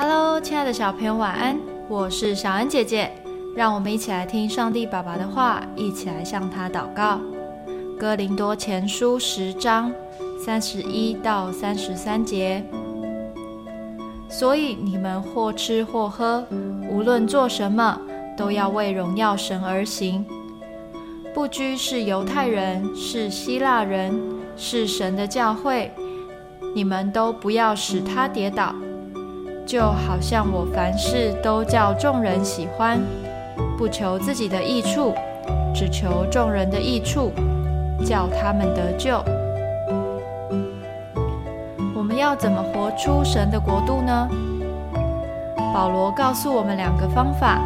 Hello，亲爱的小朋友，晚安！我是小恩姐姐，让我们一起来听上帝爸爸的话，一起来向他祷告。哥林多前书十章三十一到三十三节。所以你们或吃或喝，无论做什么，都要为荣耀神而行。不拘是犹太人，是希腊人，是神的教会，你们都不要使他跌倒。就好像我凡事都叫众人喜欢，不求自己的益处，只求众人的益处，叫他们得救。我们要怎么活出神的国度呢？保罗告诉我们两个方法：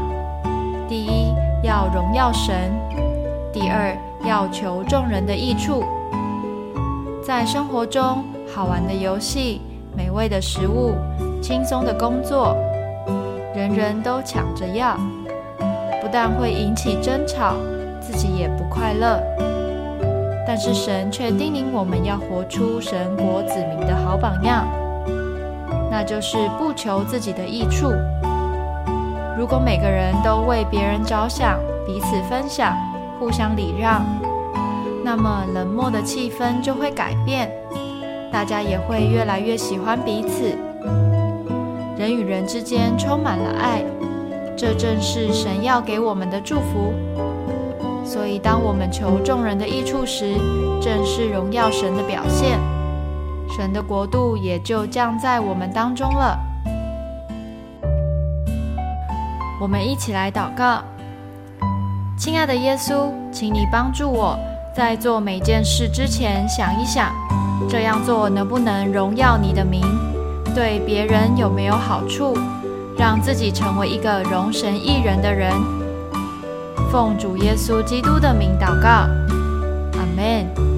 第一，要荣耀神；第二，要求众人的益处。在生活中，好玩的游戏，美味的食物。轻松的工作，人人都抢着要，不但会引起争吵，自己也不快乐。但是神却叮咛我们要活出神国子民的好榜样，那就是不求自己的益处。如果每个人都为别人着想，彼此分享，互相礼让，那么冷漠的气氛就会改变，大家也会越来越喜欢彼此。人与人之间充满了爱，这正是神要给我们的祝福。所以，当我们求众人的益处时，正是荣耀神的表现，神的国度也就降在我们当中了。我们一起来祷告：亲爱的耶稣，请你帮助我在做每件事之前想一想，这样做能不能荣耀你的名？对别人有没有好处？让自己成为一个容神一人的人。奉主耶稣基督的名祷告，阿门。